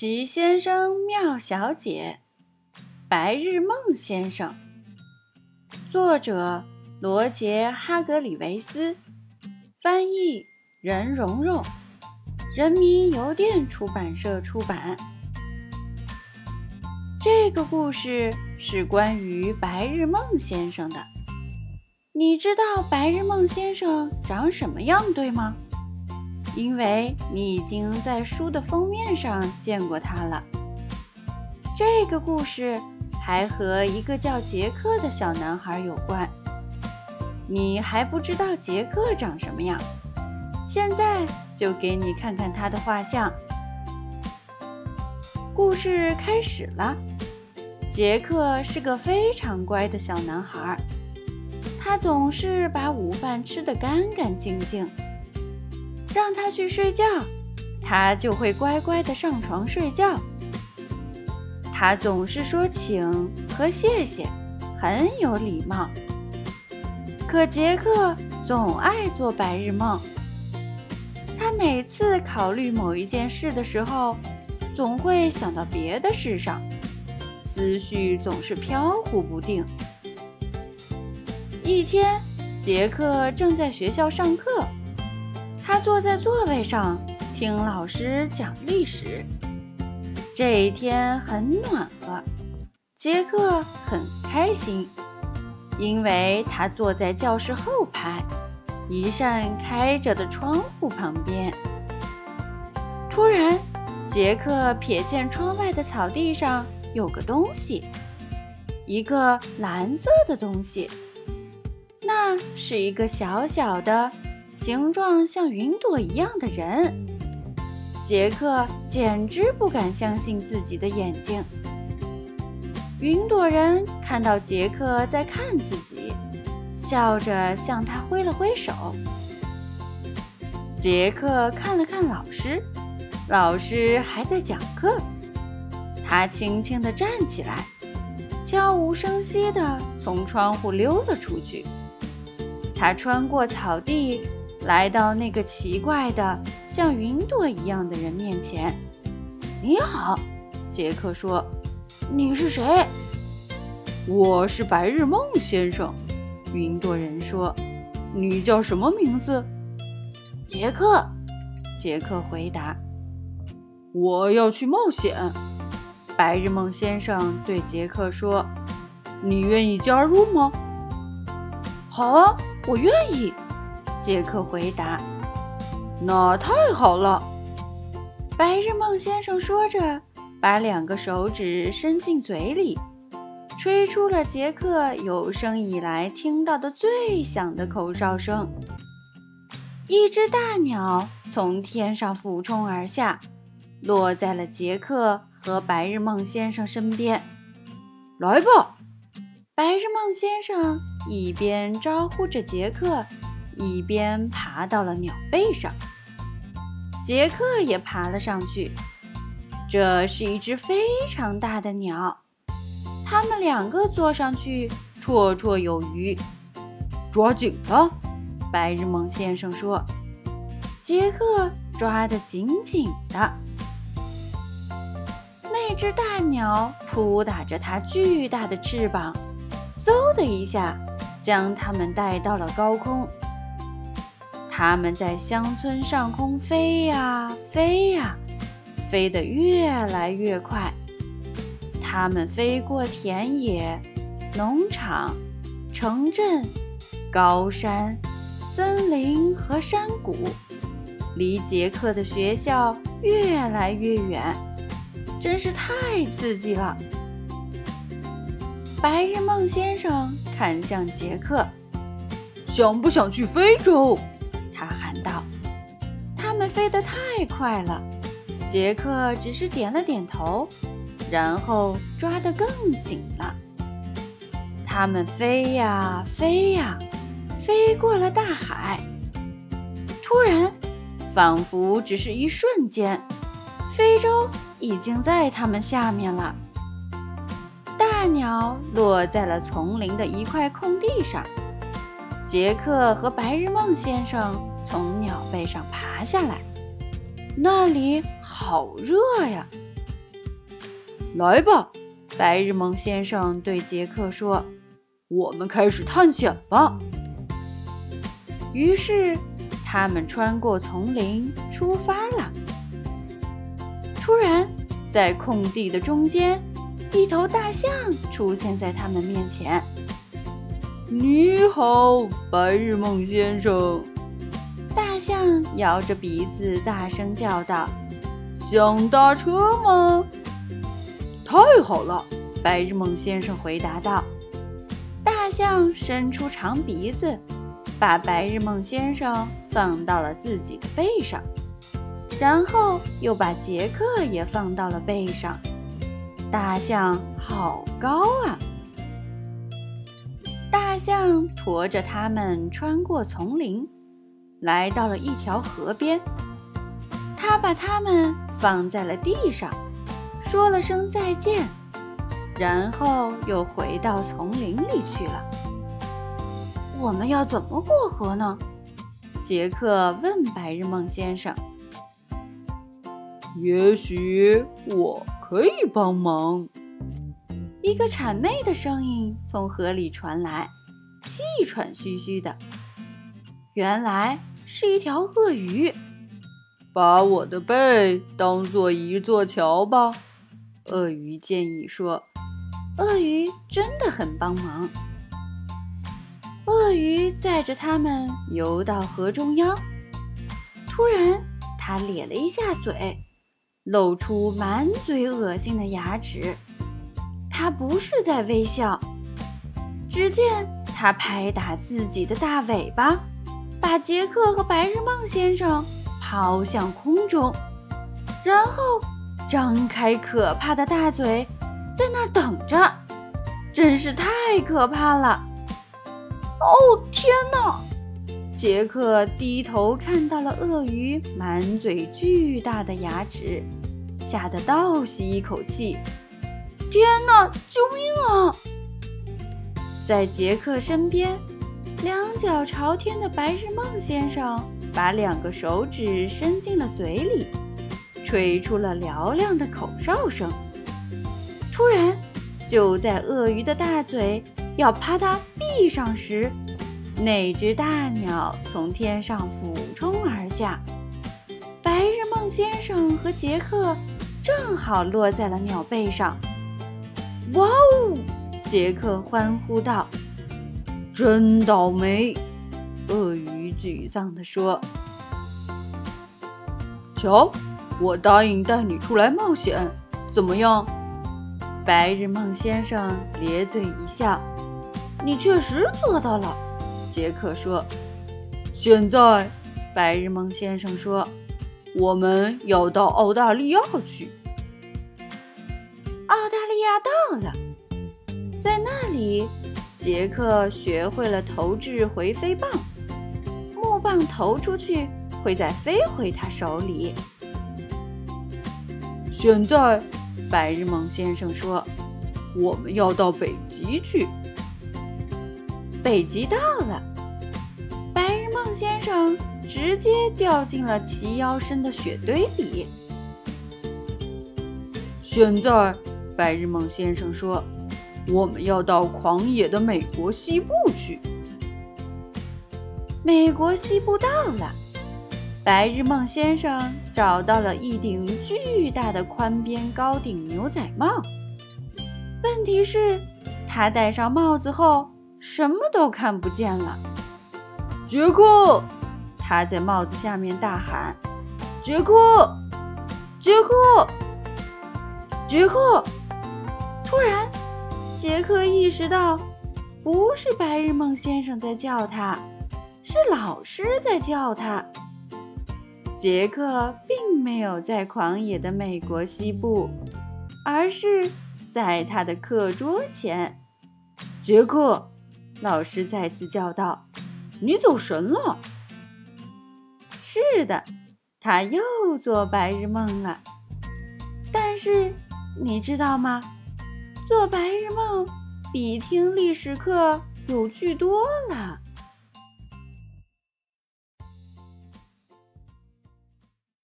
奇先生妙小姐，白日梦先生。作者：罗杰·哈格里维斯，翻译：任蓉蓉，人民邮电出版社出版。这个故事是关于白日梦先生的。你知道白日梦先生长什么样，对吗？因为你已经在书的封面上见过他了。这个故事还和一个叫杰克的小男孩有关。你还不知道杰克长什么样？现在就给你看看他的画像。故事开始了。杰克是个非常乖的小男孩，他总是把午饭吃得干干净净。让他去睡觉，他就会乖乖的上床睡觉。他总是说请和谢谢，很有礼貌。可杰克总爱做白日梦。他每次考虑某一件事的时候，总会想到别的事上，思绪总是飘忽不定。一天，杰克正在学校上课。他坐在座位上听老师讲历史。这一天很暖和，杰克很开心，因为他坐在教室后排，一扇开着的窗户旁边。突然，杰克瞥见窗外的草地上有个东西，一个蓝色的东西，那是一个小小的。形状像云朵一样的人，杰克简直不敢相信自己的眼睛。云朵人看到杰克在看自己，笑着向他挥了挥手。杰克看了看老师，老师还在讲课。他轻轻地站起来，悄无声息地从窗户溜了出去。他穿过草地。来到那个奇怪的像云朵一样的人面前。“你好，”杰克说，“你是谁？”“我是白日梦先生。”云朵人说，“你叫什么名字？”“杰克。”杰克回答。“我要去冒险。”白日梦先生对杰克说，“你愿意加入吗？”“好啊，我愿意。”杰克回答：“那太好了。”白日梦先生说着，把两个手指伸进嘴里，吹出了杰克有生以来听到的最响的口哨声。一只大鸟从天上俯冲而下，落在了杰克和白日梦先生身边。“来吧！”白日梦先生一边招呼着杰克。一边爬到了鸟背上，杰克也爬了上去。这是一只非常大的鸟，他们两个坐上去绰绰有余。抓紧了，白日梦先生说。杰克抓得紧紧的。那只大鸟扑打着它巨大的翅膀，嗖的一下将它们带到了高空。他们在乡村上空飞呀飞呀，飞得越来越快。他们飞过田野、农场、城镇、高山、森林和山谷，离杰克的学校越来越远，真是太刺激了。白日梦先生看向杰克，想不想去非洲？飞得太快了，杰克只是点了点头，然后抓得更紧了。他们飞呀飞呀，飞过了大海。突然，仿佛只是一瞬间，非洲已经在他们下面了。大鸟落在了丛林的一块空地上，杰克和白日梦先生。背上爬下来，那里好热呀！来吧，白日梦先生对杰克说：“我们开始探险吧。”于是，他们穿过丛林出发了。突然，在空地的中间，一头大象出现在他们面前。“你好，白日梦先生。”象摇着鼻子大声叫道：“想搭车吗？”“太好了！”白日梦先生回答道。大象伸出长鼻子。把白日梦先生放到了自己的背上，然后又把杰克也放到了背上。大象好高啊！大象驮着他们穿过丛林，来到了一条河边。他把它们放在了地上，说了声再见，然后又回到丛林里去了。我们要怎么过河呢？杰克问白日梦先生。也许我可以帮忙。一个谄媚的声音从河里传来，气喘吁吁的。原来是一条鳄鱼。把我的背当做一座桥吧，鳄鱼建议说。鳄鱼真的很帮忙。鳄鱼载着他们游到河中央，突然，它咧了一下嘴，露出满嘴恶心的牙齿。它不是在微笑。只见它拍打自己的大尾巴，把杰克和白日梦先生抛向空中，然后张开可怕的大嘴，在那儿等着。真是太可怕了！哦天哪！杰克低头看到了鳄鱼满嘴巨大的牙齿，吓得倒吸一口气。天哪！救命啊！在杰克身边，两脚朝天的白日梦先生把两个手指伸进了嘴里，吹出了嘹亮的口哨声。突然，就在鳄鱼的大嘴。要啪嗒闭上时，那只大鸟从天上俯冲而下，白日梦先生和杰克正好落在了鸟背上。哇哦！杰克欢呼道：“真倒霉！”鳄鱼沮丧地说：“瞧，我答应带你出来冒险，怎么样？”白日梦先生咧嘴一笑。你确实做到了，杰克说。现在，白日梦先生说，我们要到澳大利亚去。澳大利亚到了，在那里，杰克学会了投掷回飞棒，木棒投出去会再飞回他手里。现在，白日梦先生说，我们要到北极去。北极到了，白日梦先生直接掉进了齐腰深的雪堆里。现在，白日梦先生说：“我们要到狂野的美国西部去。”美国西部到了，白日梦先生找到了一顶巨大的宽边高顶牛仔帽。问题是，他戴上帽子后。什么都看不见了，杰克！他在帽子下面大喊：“杰克，杰克，杰克！”突然，杰克意识到，不是白日梦先生在叫他，是老师在叫他。杰克并没有在狂野的美国西部，而是在他的课桌前。杰克。老师再次叫道：“你走神了。”是的，他又做白日梦了。但是你知道吗？做白日梦比听历史课有趣多了。